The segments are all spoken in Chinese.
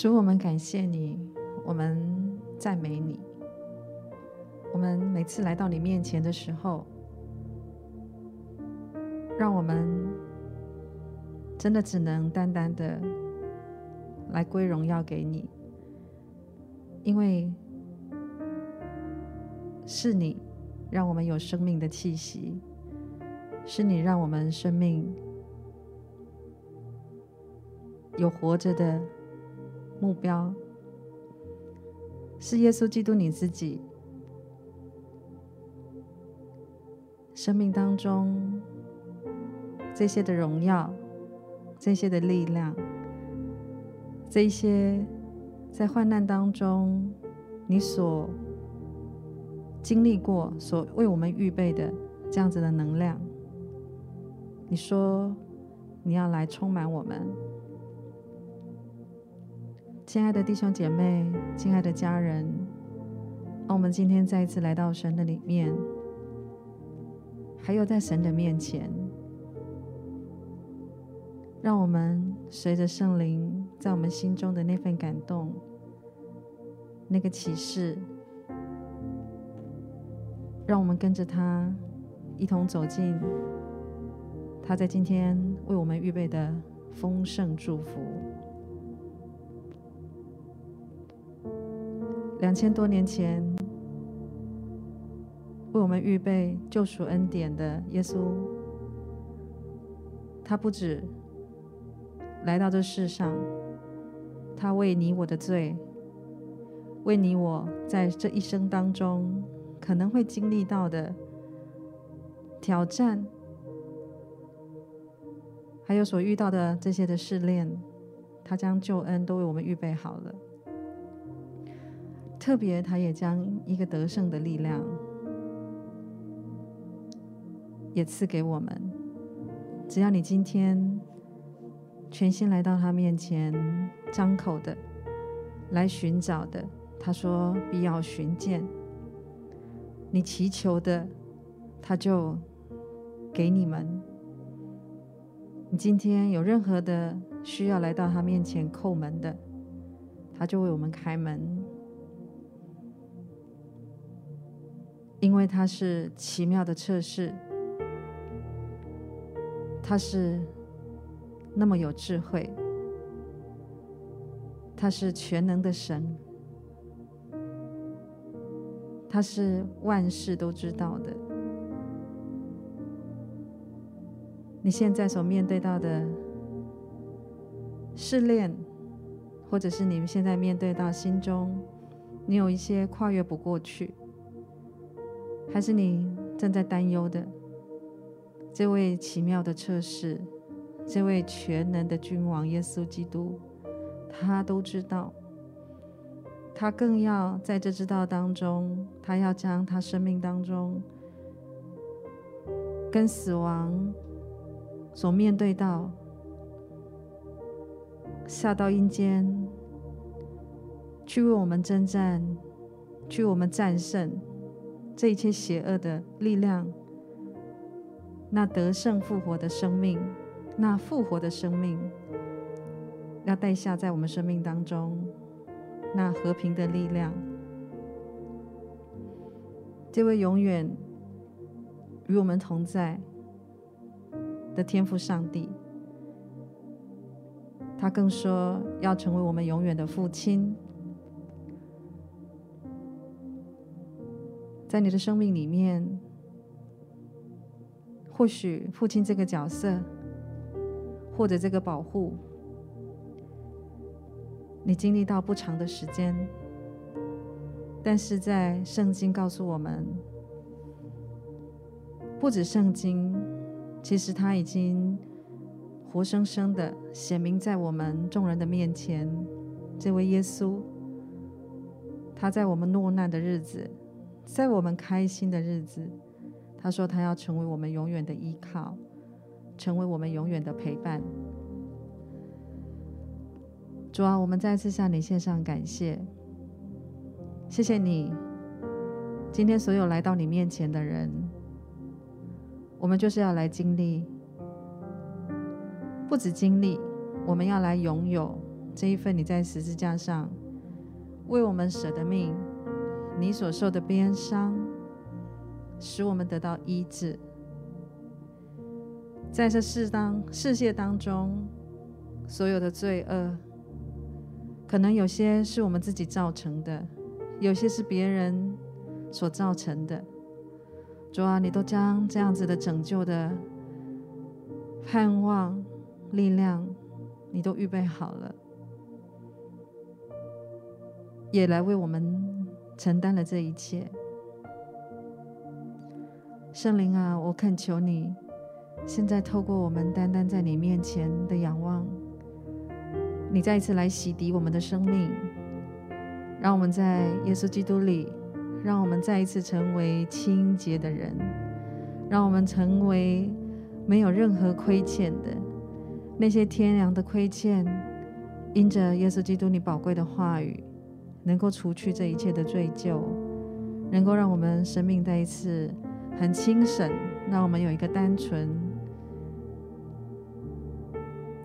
主，我们感谢你，我们赞美你。我们每次来到你面前的时候，让我们真的只能单单的来归荣耀给你，因为是你让我们有生命的气息，是你让我们生命有活着的。目标是耶稣基督你自己，生命当中这些的荣耀，这些的力量，这些在患难当中你所经历过、所为我们预备的这样子的能量，你说你要来充满我们。亲爱的弟兄姐妹，亲爱的家人，让我们今天再一次来到神的里面，还有在神的面前，让我们随着圣灵在我们心中的那份感动，那个启示，让我们跟着他一同走进他在今天为我们预备的丰盛祝福。两千多年前，为我们预备救赎恩典的耶稣，他不止来到这世上，他为你我的罪，为你我在这一生当中可能会经历到的挑战，还有所遇到的这些的试炼，他将救恩都为我们预备好了。特别，他也将一个得胜的力量也赐给我们。只要你今天全心来到他面前，张口的来寻找的，他说必要寻见。你祈求的，他就给你们。你今天有任何的需要来到他面前叩门的，他就为我们开门。因为他是奇妙的测试，他是那么有智慧，他是全能的神，他是万事都知道的。你现在所面对到的试炼，或者是你们现在面对到心中，你有一些跨越不过去。还是你正在担忧的这位奇妙的测试，这位全能的君王耶稣基督，他都知道，他更要在这知道当中，他要将他生命当中跟死亡所面对到下到阴间，去为我们征战，去为我们战胜。这一切邪恶的力量，那得胜复活的生命，那复活的生命，要带下在我们生命当中，那和平的力量，这位永远与我们同在的天父上帝，他更说要成为我们永远的父亲。在你的生命里面，或许父亲这个角色，或者这个保护，你经历到不长的时间，但是在圣经告诉我们，不止圣经，其实他已经活生生的显明在我们众人的面前。这位耶稣，他在我们落难的日子，在我们开心的日子，他说他要成为我们永远的依靠，成为我们永远的陪伴。主啊，我们再次向你献上感谢，谢谢你，今天所有来到你面前的人，我们就是要来经历，不止经历，我们要来拥有这一份你在十字架上为我们舍的命，你所受的鞭伤，使我们得到医治。在这世当世界当中，所有的罪恶。可能有些是我们自己造成的，有些是别人所造成的。主啊，你都将这样子的拯救的盼望、力量，你都预备好了，也来为我们承担了这一切。圣灵啊，我恳求你，现在透过我们单单在你面前的仰望。你再一次来洗涤我们的生命，让我们在耶稣基督里，让我们再一次成为清洁的人，让我们成为没有任何亏欠的那些天良的亏欠，因着耶稣基督你宝贵的话语，能够除去这一切的罪疚，能够让我们生命再一次很清省，让我们有一个单纯，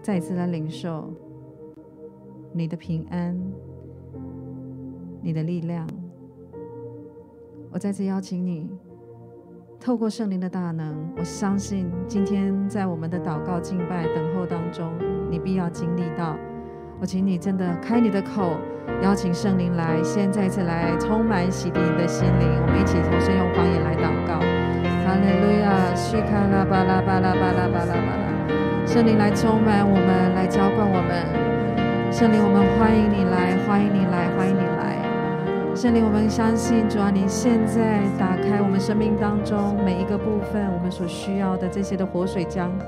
再一次来领受。你的平安，你的力量，我再次邀请你，透过圣灵的大能，我相信今天在我们的祷告、敬拜、等候当中，你必要经历到。我请你真的开你的口，邀请圣灵来，先再次来充满洗涤你的心灵。我们一起同声用方言来祷告：哈利路亚，西卡拉巴拉巴拉巴拉巴拉巴拉，圣灵来充满我们，来浇灌我们。圣灵，我们欢迎你来，欢迎你来，欢迎你来。圣灵，我们相信，主啊，你现在打开我们生命当中每一个部分，我们所需要的这些的活水江河。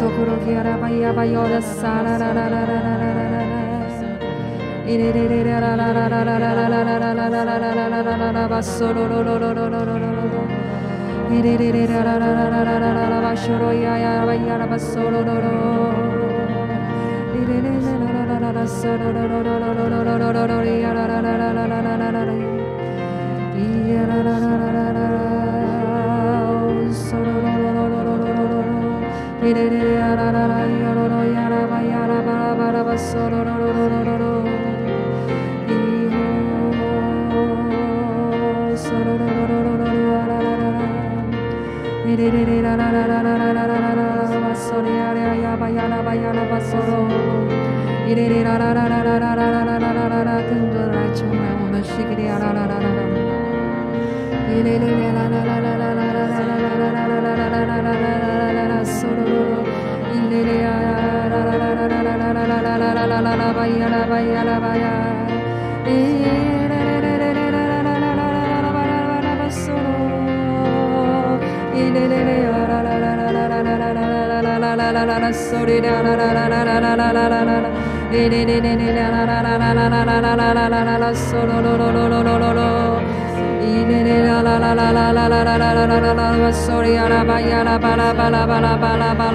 Sokoro Solo,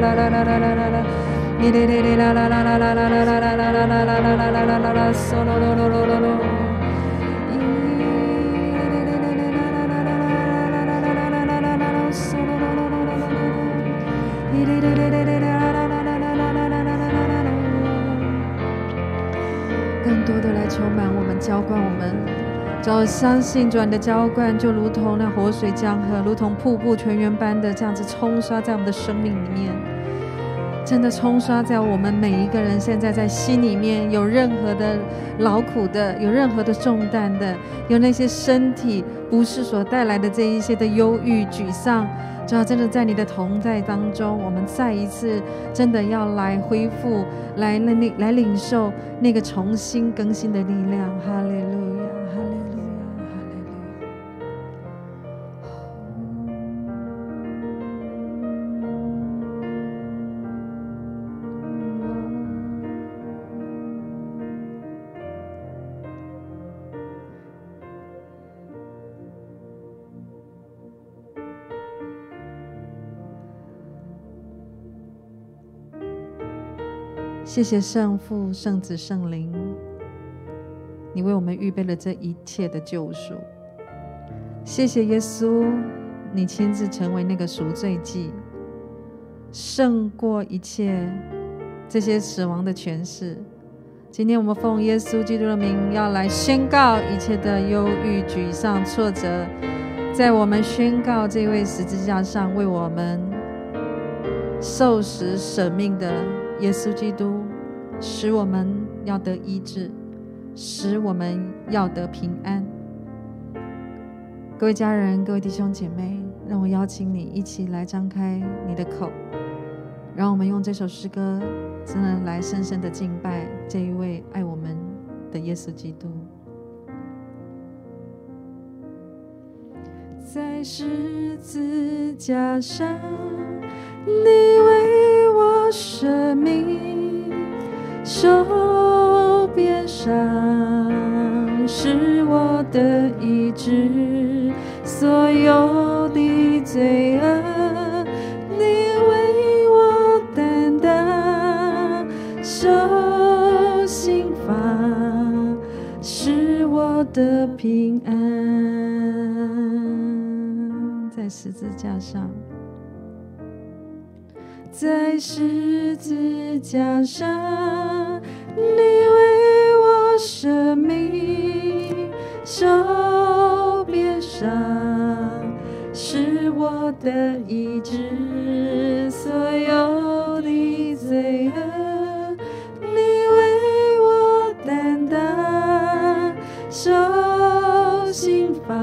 啦啦啦啦啦啦啦啦你胜过这一切，你胜过这一切的沮丧，胜过这一切的阴霾。你死里复活的大能，主，你现在就要再一次来充满浇灌我们。更多的来充满我们，浇灌我们。只要相信，主你的浇灌就如同那活水江河，如同瀑布泉源般的这样子冲刷在我们的生命里面，真的冲刷在我们每一个人现在在心里面有任何的劳苦的，有任何的重担的，有那些身体不适所带来的这一些的忧郁、沮丧。主要真的在你的同在当中，我们再一次真的要来恢复，来领来领受那个重新更新的力量。哈利路谢谢圣父、圣子、圣灵，你为我们预备了这一切的救赎。谢谢耶稣，你亲自成为那个赎罪祭，胜过一切这些死亡的权势。今天我们奉耶稣基督的名，要来宣告一切的忧郁、沮丧、挫折，在我们宣告这位十字架上为我们受死舍命的。耶稣基督使我们要得医治，使我们要得平安。各位家人，各位弟兄姐妹，让我邀请你一起来张开你的口，让我们用这首诗歌，真的来深深的敬拜这一位爱我们的耶稣基督。在十字架上，你治，所有的罪恶你为我担当，受刑罚是我的平安，在十字架上。在十字架上，你为我舍命，受的意志，所有的罪恶，你为我担当，受刑罚，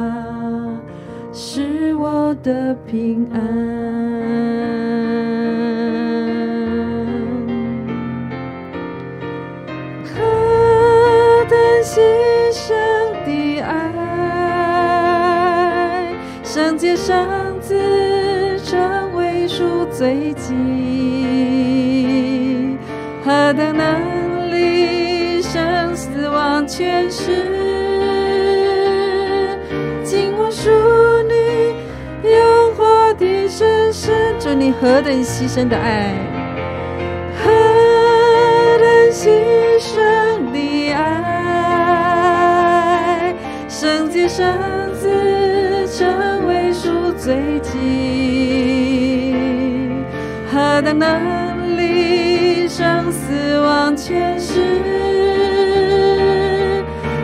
是我的平安。何等牺牲的爱，何等牺牲的爱，圣洁圣子成为赎。罪祭，何等能力生死亡权势，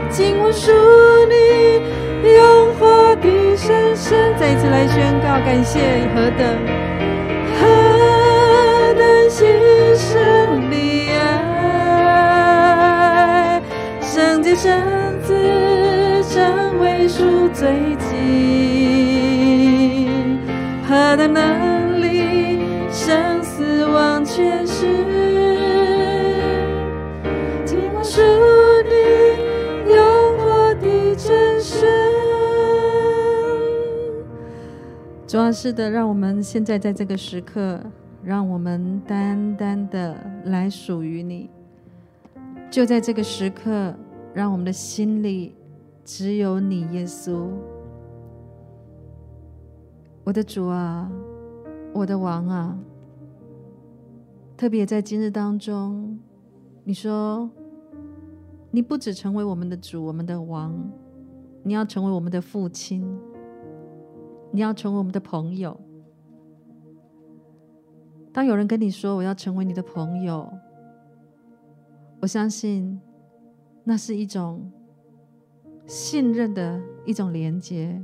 今我属你永活的神圣，再一次来宣告，感谢何等。生子成为数最奇葩的能力生死忘却事听寞你用我的真心装饰的让我们现在在这个时刻让我们单单的来属于你。就在这个时刻让我们的心里只有你，耶稣。我的主啊，我的王啊，特别在今日当中，你说，你不只成为我们的主，我们的王，你要成为我们的父亲，你要成为我们的朋友。当有人跟你说我要成为你的朋友，我相信那是一种信任的一种连接。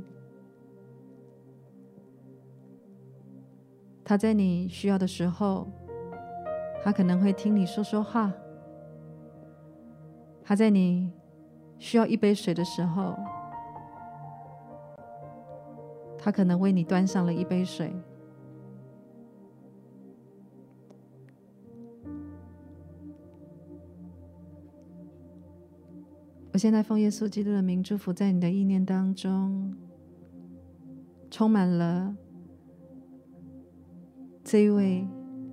他在你需要的时候，他可能会听你说说话；他在你需要一杯水的时候，他可能为你端上了一杯水。我现在奉耶稣基督的名祝福，在你的意念当中，充满了。这位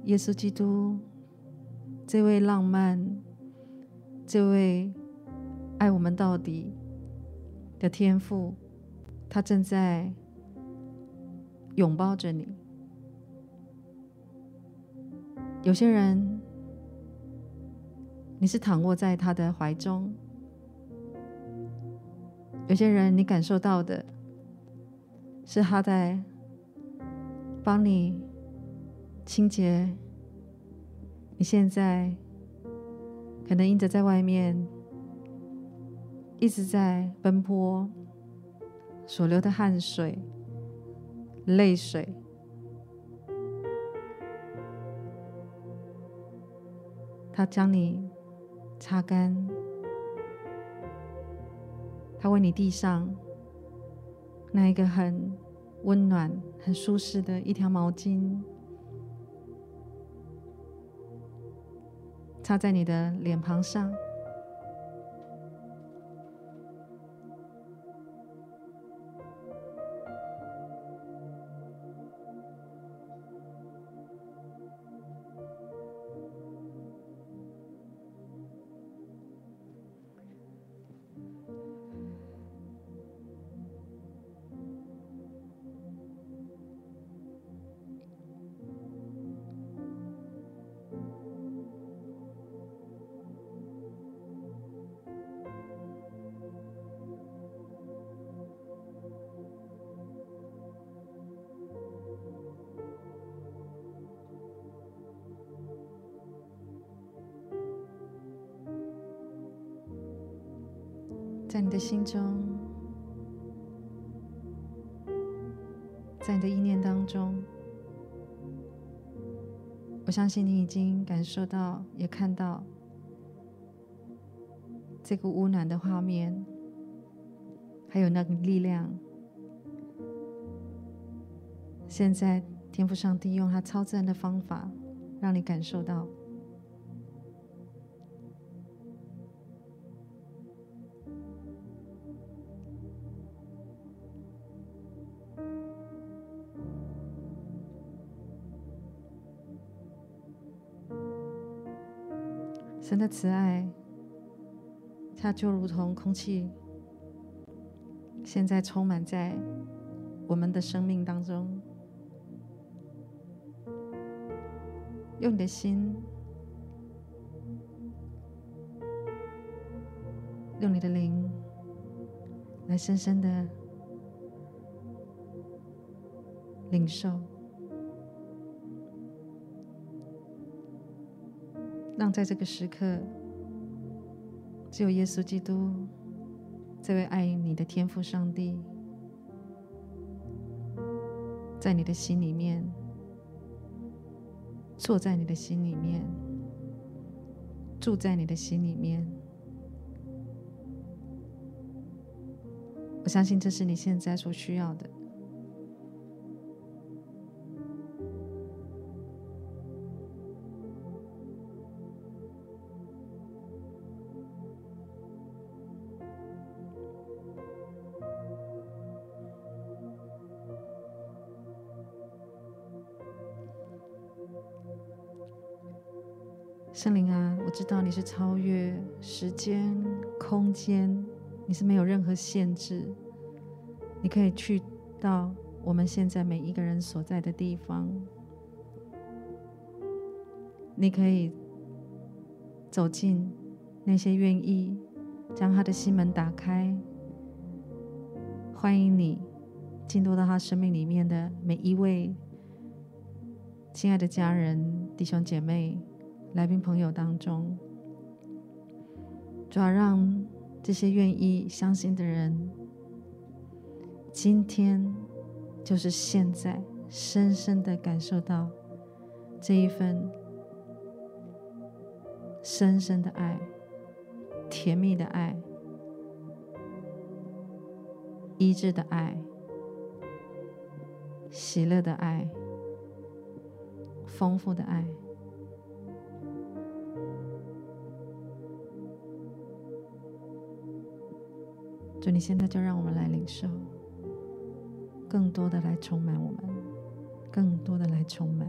耶稣基督，这位浪漫，这位爱我们到底的天父，他正在拥抱着你。有些人，你是躺卧在他的怀中；有些人，你感受到的是他在帮你。清洁，你现在可能因着在外面一直在奔波，所流的汗水、泪水，他将你擦干，他为你递上那一个很温暖、很舒适的一条毛巾。擦在你的脸庞上。心中，在你的意念当中，我相信你已经感受到，也看到这个温暖的画面，还有那个力量。现在，天赋上帝用他超自然的方法，让你感受到。神的慈爱，它就如同空气，现在充满在我们的生命当中。用你的心，用你的灵，来深深的领受。让在这个时刻，只有耶稣基督这位爱你的天父上帝，在你的心里面，坐在你的心里面，住在你的心里面。我相信这是你现在所需要的。圣灵啊，我知道你是超越时间、空间，你是没有任何限制，你可以去到我们现在每一个人所在的地方，你可以走进那些愿意将他的心门打开，欢迎你进入到他生命里面的每一位亲爱的家人、弟兄姐妹。来宾朋友当中，主要让这些愿意相信的人，今天就是现在，深深的感受到这一份深深的爱、甜蜜的爱、医治的爱、喜乐的爱、丰富的爱。所以你现在就让我们来领受，更多的来充满我们，更多的来充满。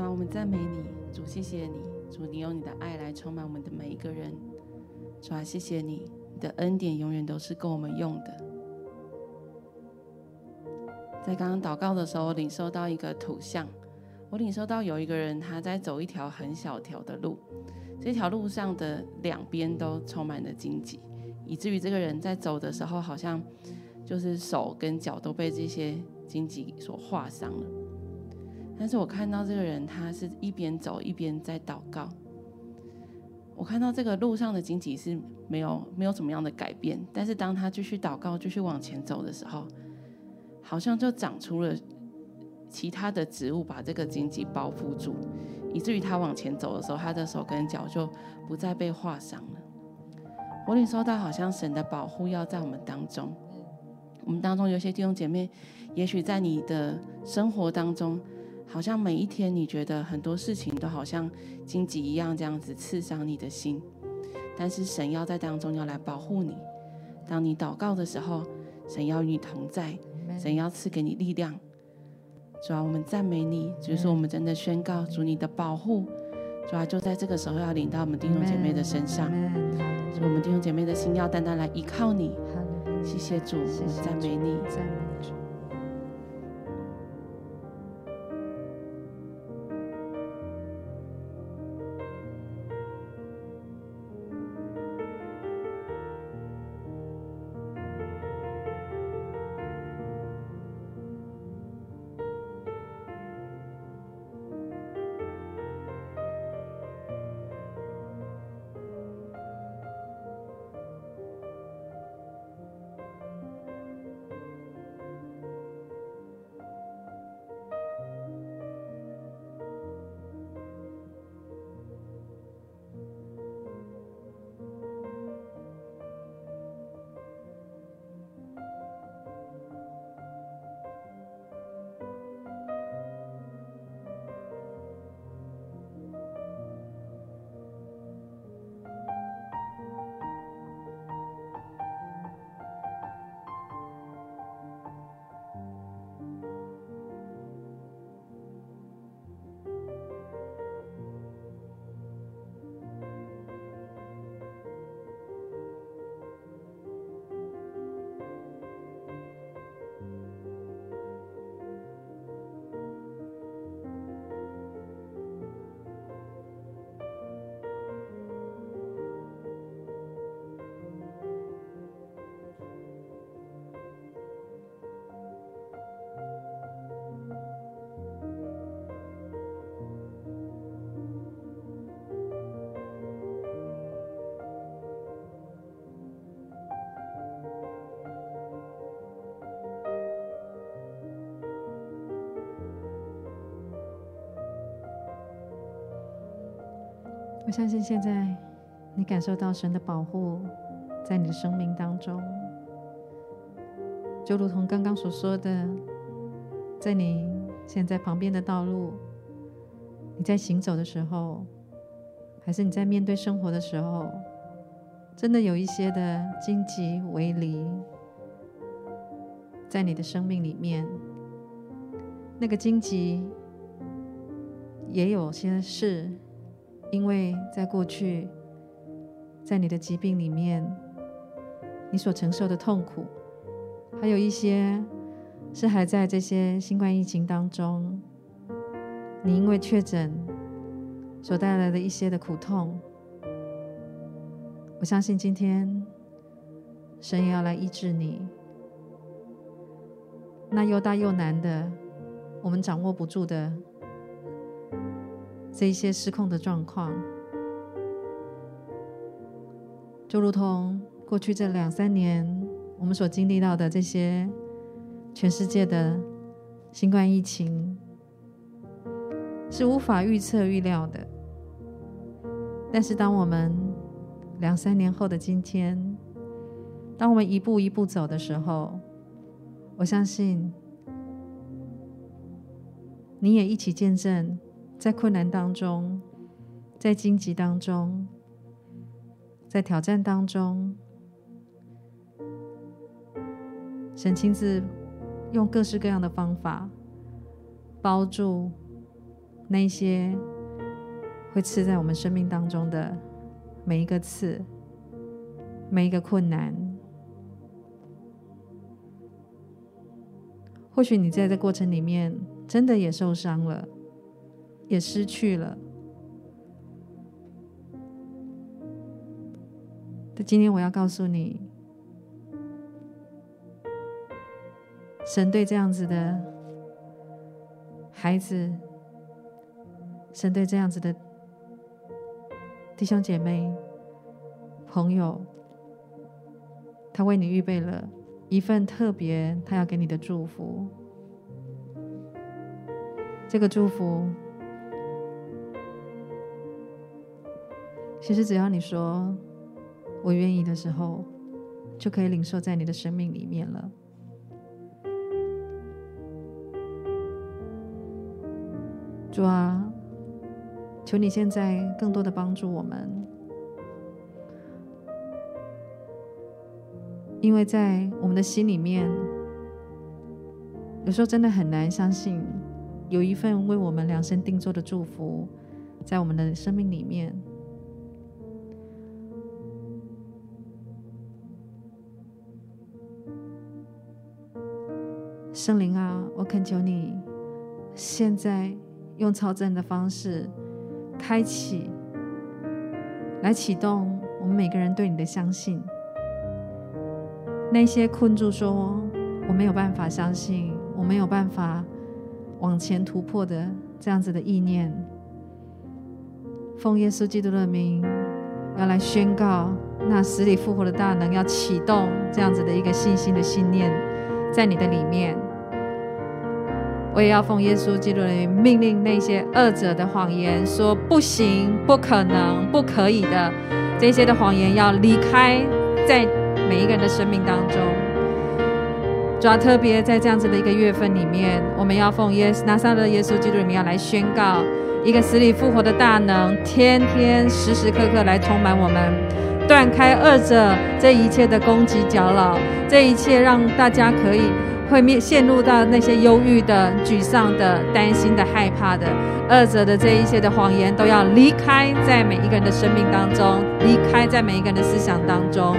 主啊，我们赞美你，主，谢谢你，主，你用你的爱来充满我们的每一个人。主啊，谢谢你，你的恩典永远都是够我们用的。在刚刚祷告的时候，我领受到一个图像，我领受到有一个人他在走一条很小条的路，这条路上的两边都充满了荆棘，以至于这个人在走的时候，好像就是手跟脚都被这些荆棘所划伤了。但是我看到这个人，他是一边走一边在祷告。我看到这个路上的荆棘是没有没有怎么样的改变，但是当他继续祷告、继续往前走的时候，好像就长出了其他的植物，把这个荆棘包覆住，以至于他往前走的时候，他的手跟脚就不再被划伤了。我领受到好像神的保护要在我们当中，我们当中有些弟兄姐妹，也许在你的生活当中。好像每一天，你觉得很多事情都好像荆棘一样，这样子刺伤你的心。但是神要在当中要来保护你。当你祷告的时候，神要与你同在，神要赐给你力量。主啊，我们赞美你，就是我们真的宣告主你的保护。主啊，就在这个时候要领到我们弟兄姐妹的身上，主，我们弟兄姐妹的心要单单来依靠你。谢谢主，我们赞美你。我相信现在你感受到神的保护在你的生命当中，就如同刚刚所说的，在你现在旁边的道路，你在行走的时候，还是你在面对生活的时候，真的有一些的荆棘围篱在你的生命里面，那个荆棘也有些事。因为在过去，在你的疾病里面，你所承受的痛苦，还有一些是还在这些新冠疫情当中，你因为确诊所带来的一些的苦痛，我相信今天神也要来医治你。那又大又难的，我们掌握不住的。这一些失控的状况，就如同过去这两三年我们所经历到的这些全世界的新冠疫情，是无法预测预料的。但是，当我们两三年后的今天，当我们一步一步走的时候，我相信你也一起见证。在困难当中，在荆棘当中，在挑战当中，神亲自用各式各样的方法包住那些会刺在我们生命当中的每一个刺，每一个困难。或许你在这过程里面真的也受伤了，也失去了。但今天我要告诉你，神对这样子的孩子，神对这样子的弟兄姐妹、朋友，他为你预备了一份特别，他要给你的祝福。这个祝福，其实只要你说“我愿意”的时候，就可以领受在你的生命里面了。主啊，求你现在更多的帮助我们，因为在我们的心里面，有时候真的很难相信，有一份为我们量身定做的祝福，在我们的生命里面。圣灵啊，我恳求你，现在。用超自然的方式开启，来启动我们每个人对你的相信。那些困住说我没有办法相信，我没有办法往前突破的这样子的意念，奉耶稣基督的名，要来宣告那死里复活的大能，要启动这样子的一个信心的信念，在你的里面。我也要奉耶稣基督的命令那些恶者的谎言，说不行、不可能、不可以的这些的谎言，要离开在每一个人的生命当中。主要特别在这样子的一个月份里面，我们要奉耶稣拿撒勒耶稣基督的名，要来宣告一个死里复活的大能，天天时时刻刻来充满我们，断开恶者这一切的攻击搅扰，这一切让大家可以。会面陷入到那些忧郁的、沮丧的、担心的、害怕的、恶者的这一切的谎言，都要离开在每一个人的生命当中，离开在每一个人的思想当中。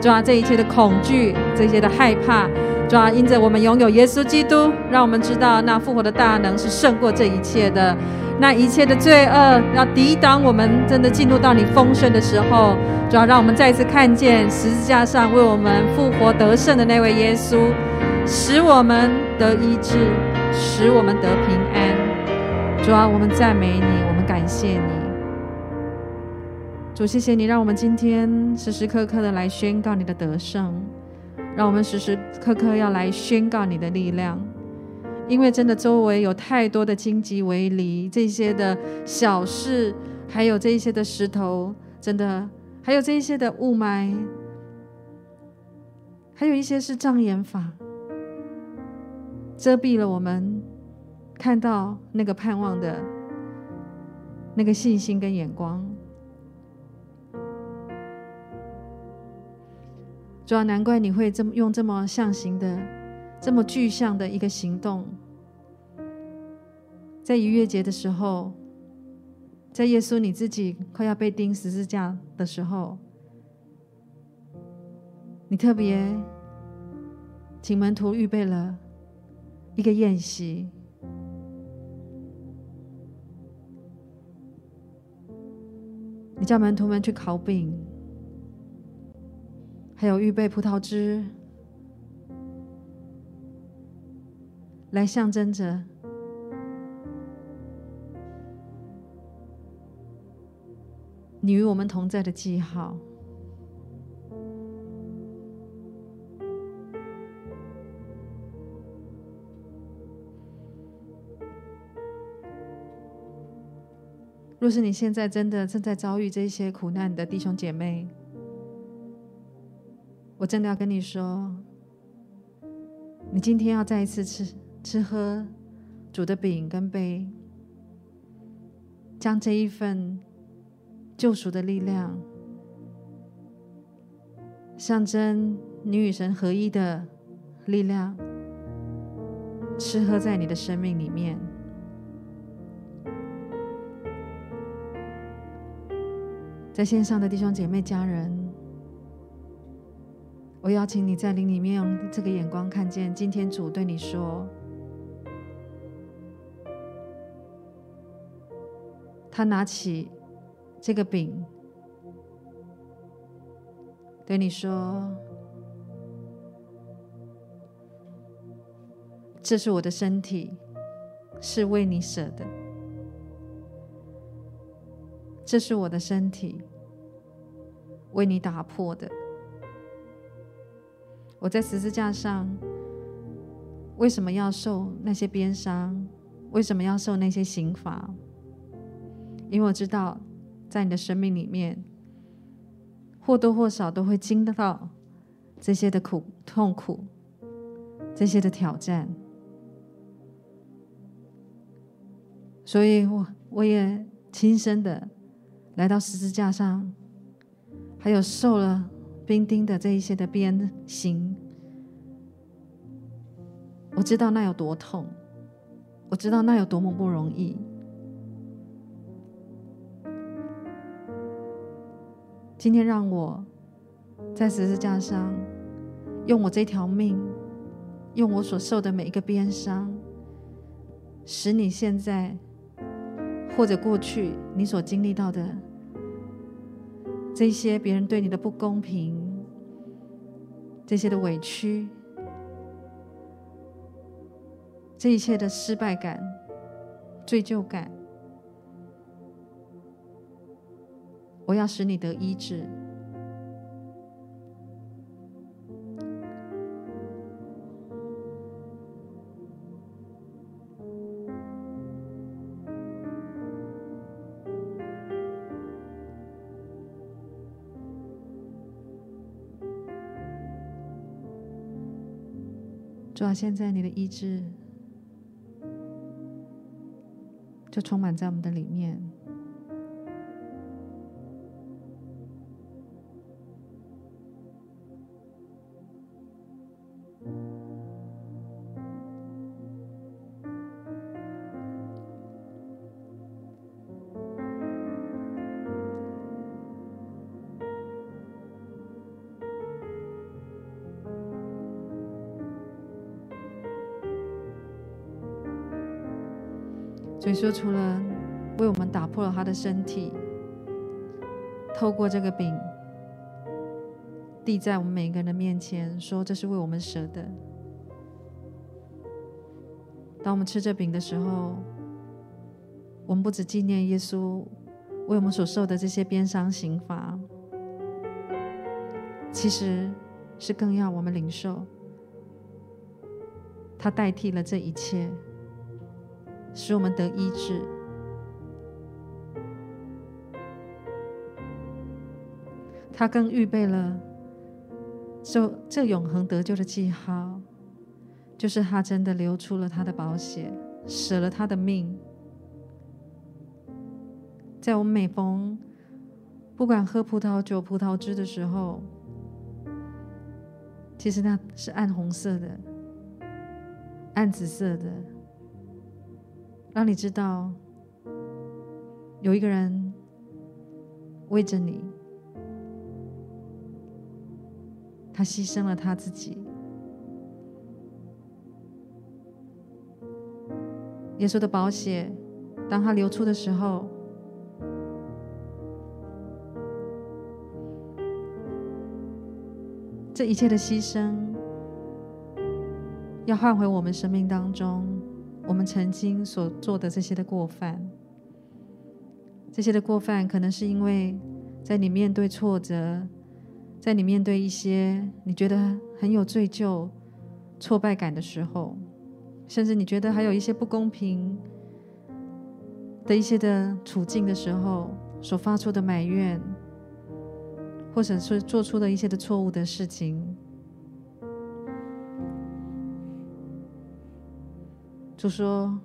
主啊，这一切的恐惧、这些的害怕，主啊，因着我们拥有耶稣基督，让我们知道那复活的大能是胜过这一切的。那一切的罪恶要抵挡我们，真的进入到你丰盛的时候，主啊，让我们再一次看见十字架上为我们复活得胜的那位耶稣。使我们得医治，使我们得平安。主啊，我们赞美你，我们感谢你。主，谢谢你，让我们今天时时刻刻的来宣告你的得胜，让我们时时刻刻要来宣告你的力量。因为真的周围有太多的荆棘围篱，这些的小事，还有这一些的石头，真的还有这一些的雾霾，还有一些是障眼法。遮蔽了我们看到那个盼望的那个信心跟眼光，主要难怪你会这么用这么象形的、这么具象的一个行动，在逾越节的时候，在耶稣你自己快要被钉十字架的时候，你特别请门徒预备了。一个宴席，你叫门徒们去烤饼，还有预备葡萄汁，来象征着你与我们同在的记号。若是你现在真的正在遭遇这些苦难的弟兄姐妹，我真的要跟你说，你今天要再一次吃吃喝，煮的饼跟杯。将这一份救赎的力量。象征你与神合一的力量。吃喝在你的生命里面。在线上的弟兄姐妹家人。我邀请你在灵里面用这个眼光看见今天主对你说。他拿起这个饼，对你说：“这是我的身体，是为你舍的。”这是我的身体，为你打破的。我在十字架上，为什么要受那些鞭伤？为什么要受那些刑罚？因为我知道，在你的生命里面，或多或少都会经得到这些的苦、痛苦，这些的挑战。所以我我也亲身的。来到十字架上，还有受了冰丁的这一些的鞭刑，我知道那有多痛，我知道那有多么不容易。今天让我在十字架上，用我这条命，用我所受的每一个鞭伤，使你现在。或者过去你所经历到的这些别人对你的不公平，这些的委屈，这一切的失败感、罪疚感，我要使你得医治。主啊，现在你的医治就充满在我们的里面。说，除了为我们打破了他的身体，透过这个饼递在我们每一个人的面前，说这是为我们舍的。当我们吃这饼的时候，我们不只纪念耶稣为我们所受的这些鞭伤刑罚，其实是更要我们领受，他代替了这一切。使我们得医治，他更预备了这这永恒得救的记号，就是他真的流出了他的宝血，舍了他的命。在我们每逢不管喝葡萄酒、葡萄汁的时候，其实那是暗红色的、暗紫色的。让你知道，有一个人为着你，他牺牲了他自己。耶稣的宝血，当他流出的时候，这一切的牺牲，要换回我们生命当中。我们曾经所做的这些的过犯，这些的过犯，可能是因为在你面对挫折，在你面对一些你觉得很有罪疚、挫败感的时候，甚至你觉得还有一些不公平的一些的处境的时候，所发出的埋怨，或者是做出的一些的错误的事情。就说：“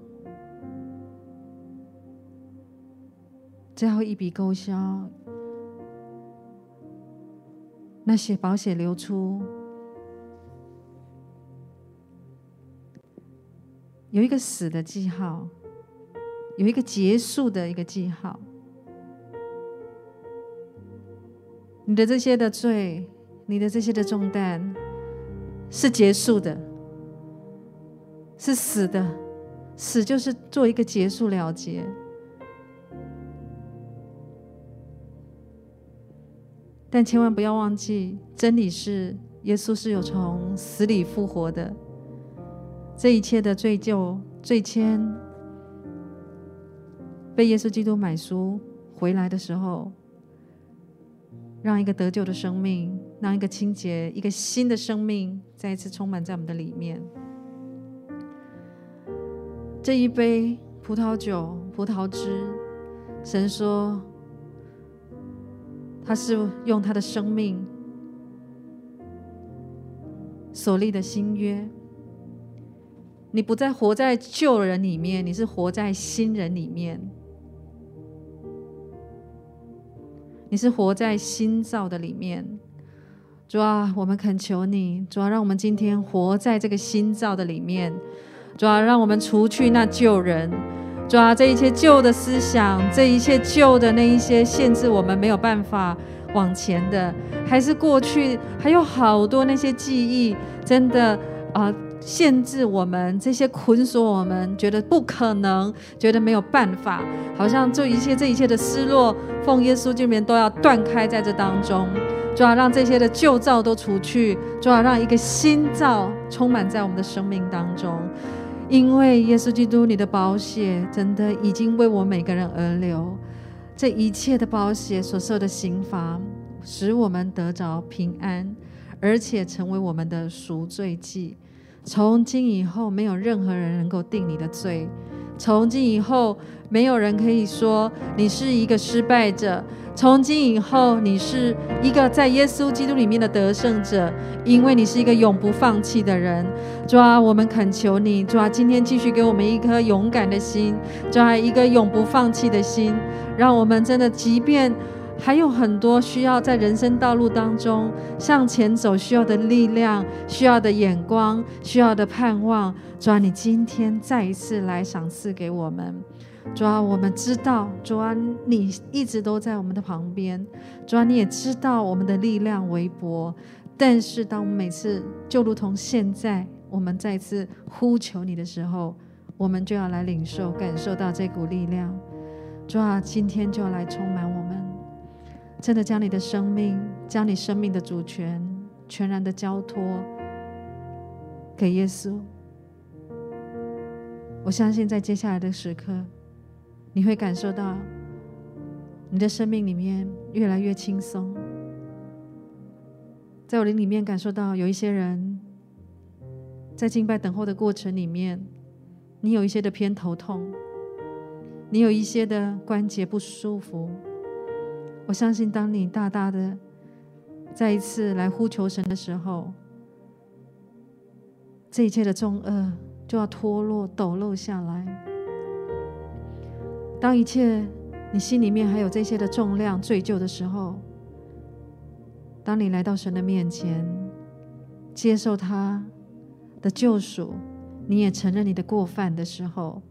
最后一笔勾销，那些保险流出，有一个死的记号，有一个结束的一个记号。你的这些的罪，你的这些的重担，是结束的，是死的，死就是做一个结束了结。但千万不要忘记，真理是耶稣是有从死里复活的。这一切的罪疚、罪愆，被耶稣基督买赎回来的时候。让一个得救的生命，让一个清洁、一个新的生命再一次充满在我们的里面。这一杯葡萄酒、葡萄汁，神说，他是用他的生命所立的新约。你不再活在旧人里面，你是活在新人里面。你是活在新造的里面，主啊，我们恳求你，主啊，让我们今天活在这个新造的里面，主啊，让我们除去那旧人，主啊，这一切旧的思想，这一切旧的那一些限制我们没有办法往前的，还是过去还有好多那些记忆，真的啊。限制我们，这些捆锁我们，觉得不可能，觉得没有办法，好像这一切、这一切的失落，奉耶稣之名都要断开在这当中，主要让这些的旧造都除去，主要让一个新造充满在我们的生命当中，因为耶稣基督你的宝血真的已经为我每个人而流，这一切的宝血所受的刑罚，使我们得着平安，而且成为我们的赎罪祭。从今以后，没有任何人能够定你的罪。从今以后，没有人可以说你是一个失败者。从今以后，你是一个在耶稣基督里面的得胜者，因为你是一个永不放弃的人。主啊，我们恳求你，主啊，今天继续给我们一颗勇敢的心，主啊，一个永不放弃的心，让我们真的，即便。还有很多需要在人生道路当中向前走需要的力量、需要的眼光、需要的盼望。主啊，你今天再一次来赏赐给我们。主啊，我们知道，主啊，你一直都在我们的旁边。主啊，你也知道我们的力量微薄，但是当我们每次就如同现在，我们再次呼求你的时候，我们就要来领受、感受到这股力量。主啊，今天就要来充满我们。真的将你的生命，将你生命的主权全然的交托给耶稣。我相信在接下来的时刻，你会感受到你的生命里面越来越轻松。在我灵里面感受到有一些人在敬拜等候的过程里面，你有一些的偏头痛，你有一些的关节不舒服。我相信，当你大大的再一次来呼求神的时候，这一切的重恶就要脱落、抖落下来。当一切你心里面还有这些的重量、罪疚的时候，当你来到神的面前，接受他的救赎，你也承认你的过犯的时候，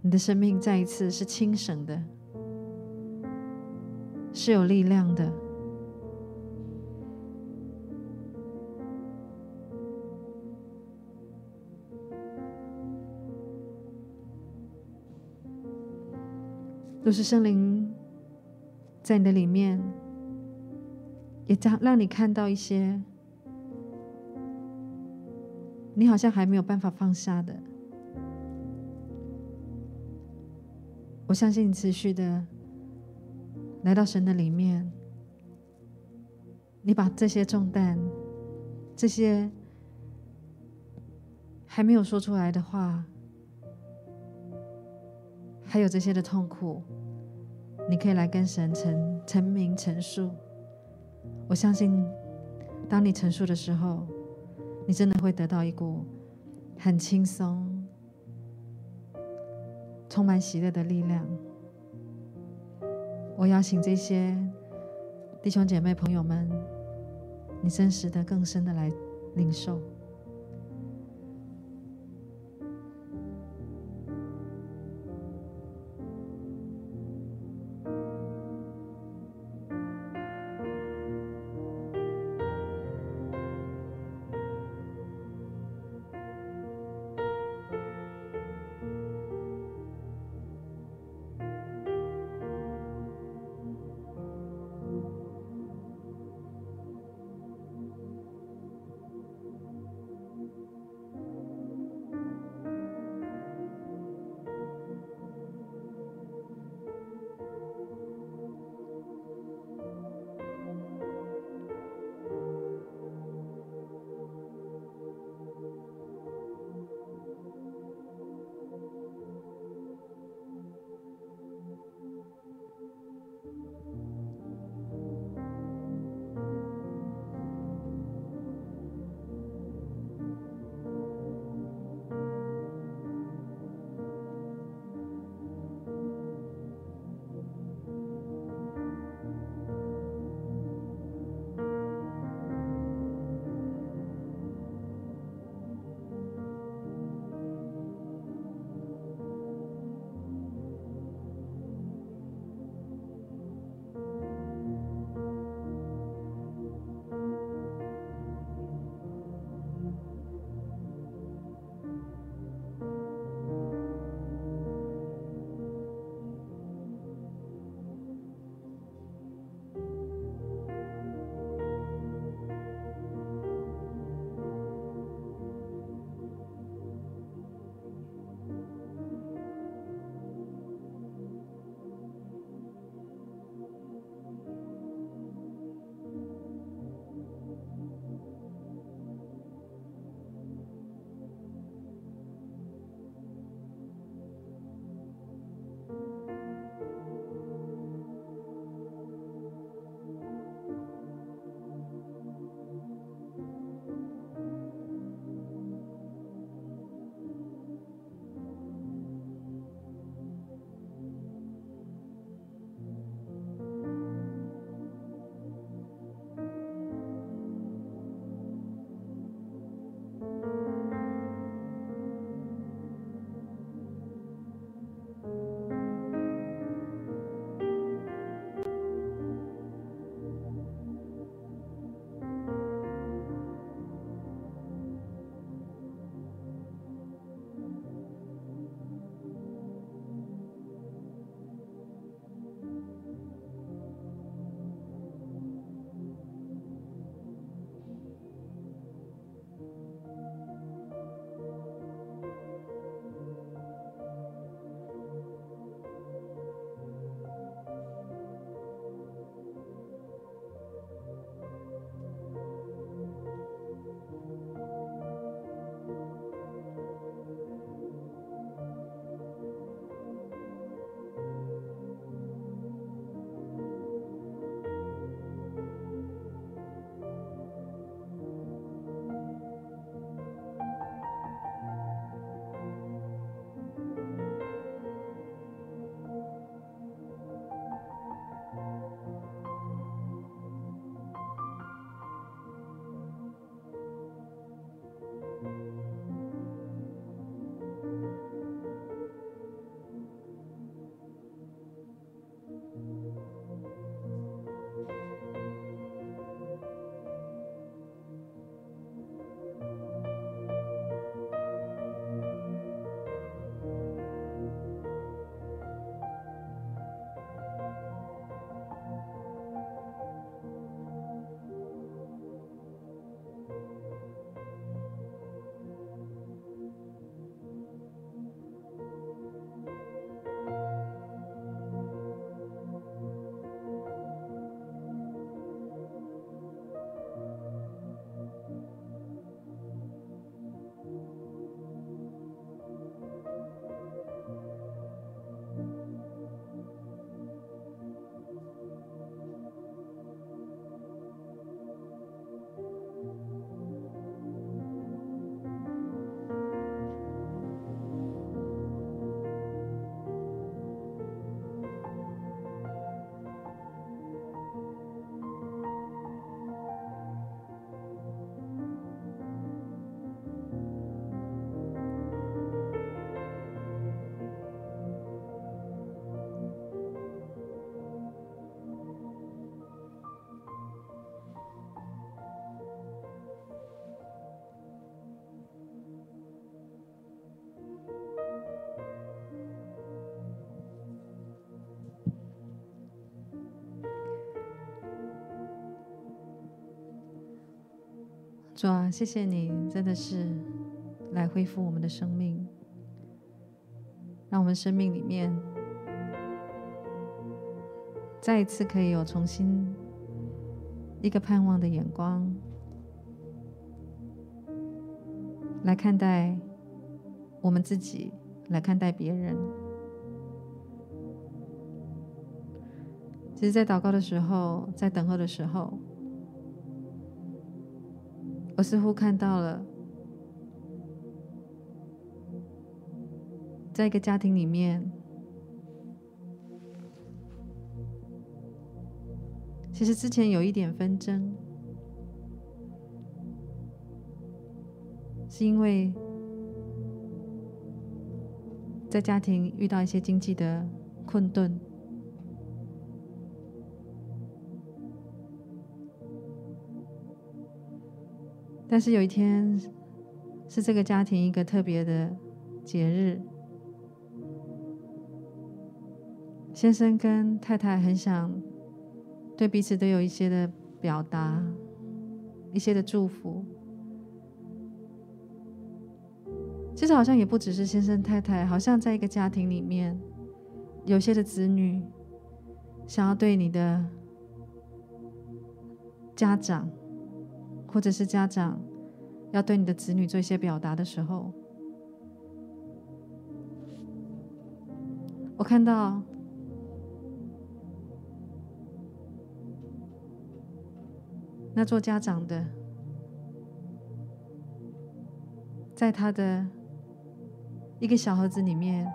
你的生命再一次是轻省的。是有力量的。若是圣灵在你的里面，也让让你看到一些你好像还没有办法放下的，我相信你持续的。来到神的里面，你把这些重担、这些还没有说出来的话，还有这些的痛苦，你可以来跟神陈陈明陈述。我相信，当你陈述的时候，你真的会得到一股很轻松、充满喜乐的力量。我邀请这些弟兄姐妹朋友们，你真实的、更深的来领受。主啊，谢谢你，真的是来恢复我们的生命，让我们生命里面再一次可以有重新一个盼望的眼光来看待我们自己，来看待别人。其实，在祷告的时候，在等候的时候，我似乎看到了，在一个家庭里面，其实之前有一点纷争，是因为在家庭遇到一些经济的困顿。但是有一天，是这个家庭一个特别的节日，先生跟太太很想对彼此都有一些的表达，一些的祝福。其实好像也不只是先生太太，好像在一个家庭里面，有些的子女想要对你的家长。或者是家长要对你的子女做一些表达的时候，我看到那做家长的，在他的一个小盒子里面，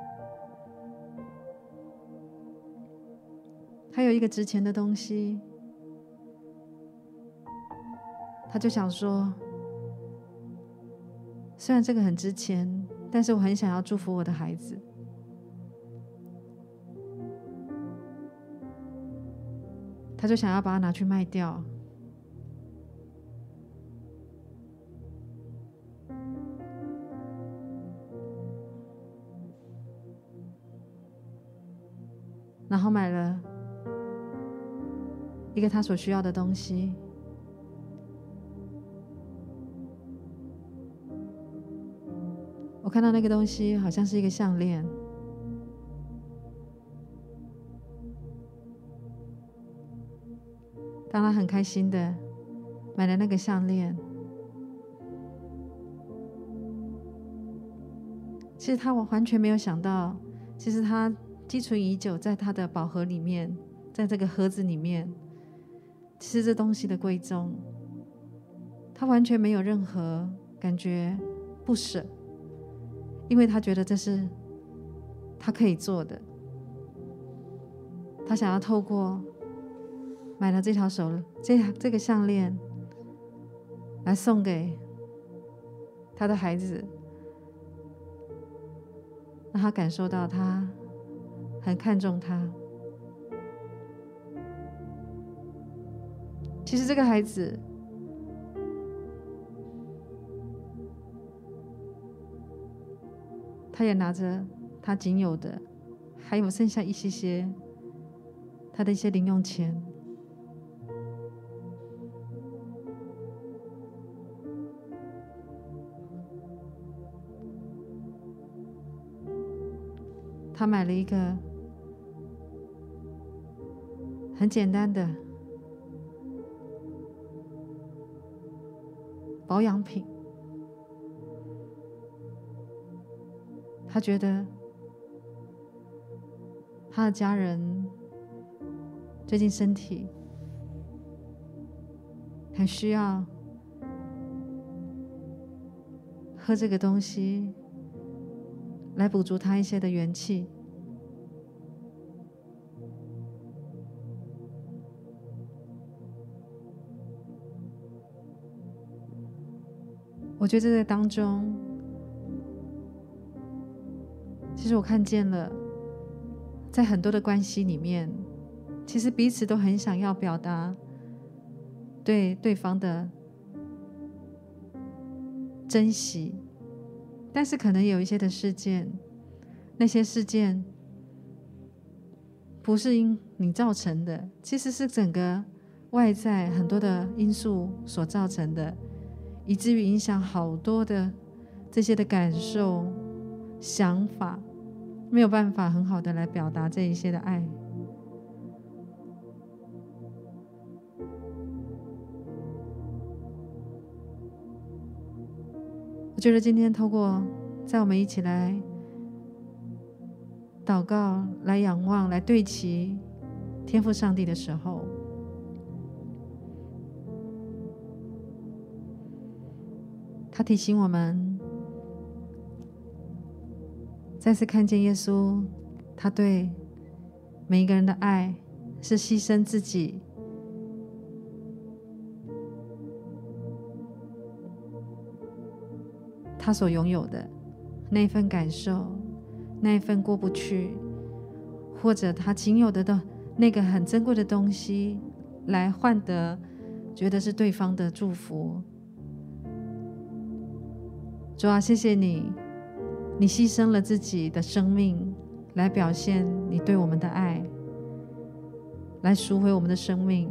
还有一个值钱的东西。他就想说，虽然这个很值钱，但是我很想要祝福我的孩子。他就想要把它拿去卖掉。然后买了一个他所需要的东西。看到那个东西，好像是一个项链。当他很开心的买了那个项链，其实他完全没有想到，其实他积存已久，在他的宝盒里面，在这个盒子里面，其实这东西的贵重，他完全没有任何感觉不舍。因为他觉得这是他可以做的，他想要透过买了这条手这这个项链来送给他的孩子，让他感受到他很看重他。其实这个孩子。他也拿着他仅有的，还有剩下一些些他的一些零用钱。他买了一个很简单的保养品。他觉得他的家人最近身体很需要喝这个东西来补足他一些的元气。我觉得这在当中。其实我看见了，在很多的关系里面，其实彼此都很想要表达对对方的珍惜，但是可能有一些的事件，那些事件不是因你造成的，其实是整个外在很多的因素所造成的，以至于影响好多的这些的感受、想法，没有办法很好的来表达这一些的爱。我觉得今天透过在我们一起来祷告、来仰望、来对齐天赋上帝的时候，他提醒我们再次看见耶稣，他对每一个人的爱是牺牲自己。他所拥有的那份感受，那份过不去，或者他仅有的的那个很珍贵的东西，来换得觉得是对方的祝福。主啊，谢谢你，你牺牲了自己的生命来表现你对我们的爱，来赎回我们的生命。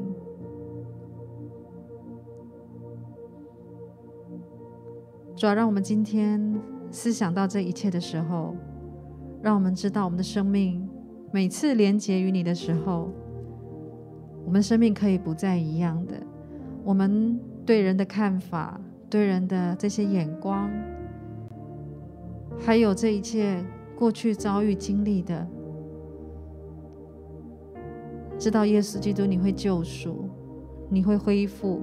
主要让我们今天思想到这一切的时候，让我们知道我们的生命每次连结于你的时候，我们生命可以不再一样的。我们对人的看法，对人的这些眼光，还有这一切过去遭遇经历的，知道耶稣基督你会救赎，你会恢复。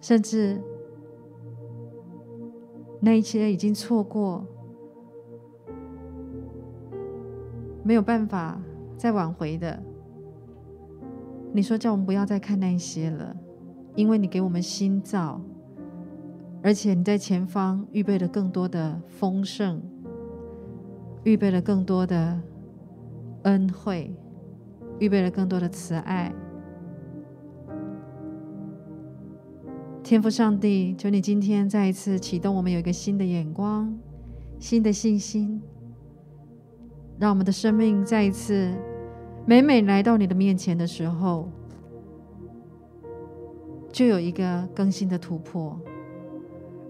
甚至那一些已经错过、没有办法再挽回的，你说叫我们不要再看那些了，因为你给我们新造，而且你在前方预备了更多的丰盛，预备了更多的恩惠，预备了更多的慈爱。天父上帝，求你今天再一次启动我们，有一个新的眼光、新的信心，让我们的生命再一次每每来到你的面前的时候，就有一个更新的突破。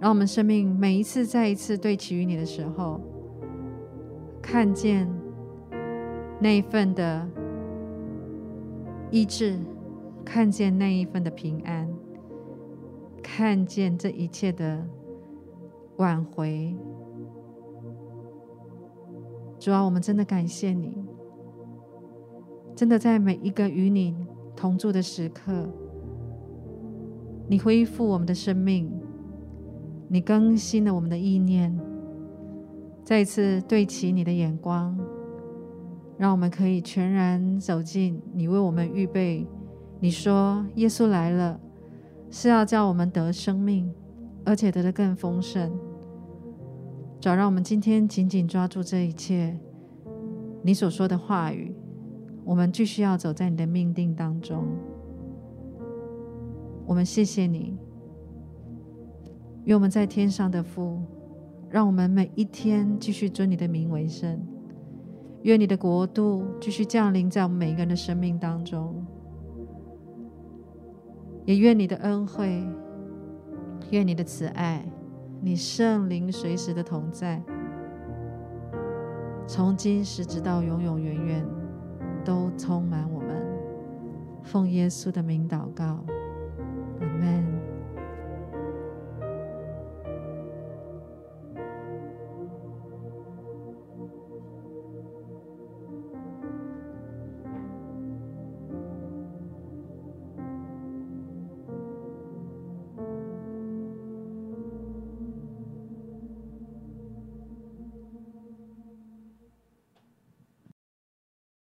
让我们生命每一次再一次对齐于你的时候，看见那一份的医治，看见那一份的平安。看见这一切的挽回，主啊，我们真的感谢你，真的在每一个与你同住的时刻，你恢复我们的生命，你更新了我们的意念，再一次对齐你的眼光，让我们可以全然走进你为我们预备。你说耶稣来了。是要叫我们得生命，而且得的更丰盛。主，让我们今天紧紧抓住这一切，你所说的话语，我们继续要走在你的命定当中。我们谢谢你，愿我们在天上的父，让我们每一天继续尊你的名为圣。愿你的国度继续降临在我们每一个人的生命当中。也愿你的恩惠，愿你的慈爱，你圣灵随时的同在，从今时直到永永远远，都充满我们。奉耶稣的名祷告，阿门。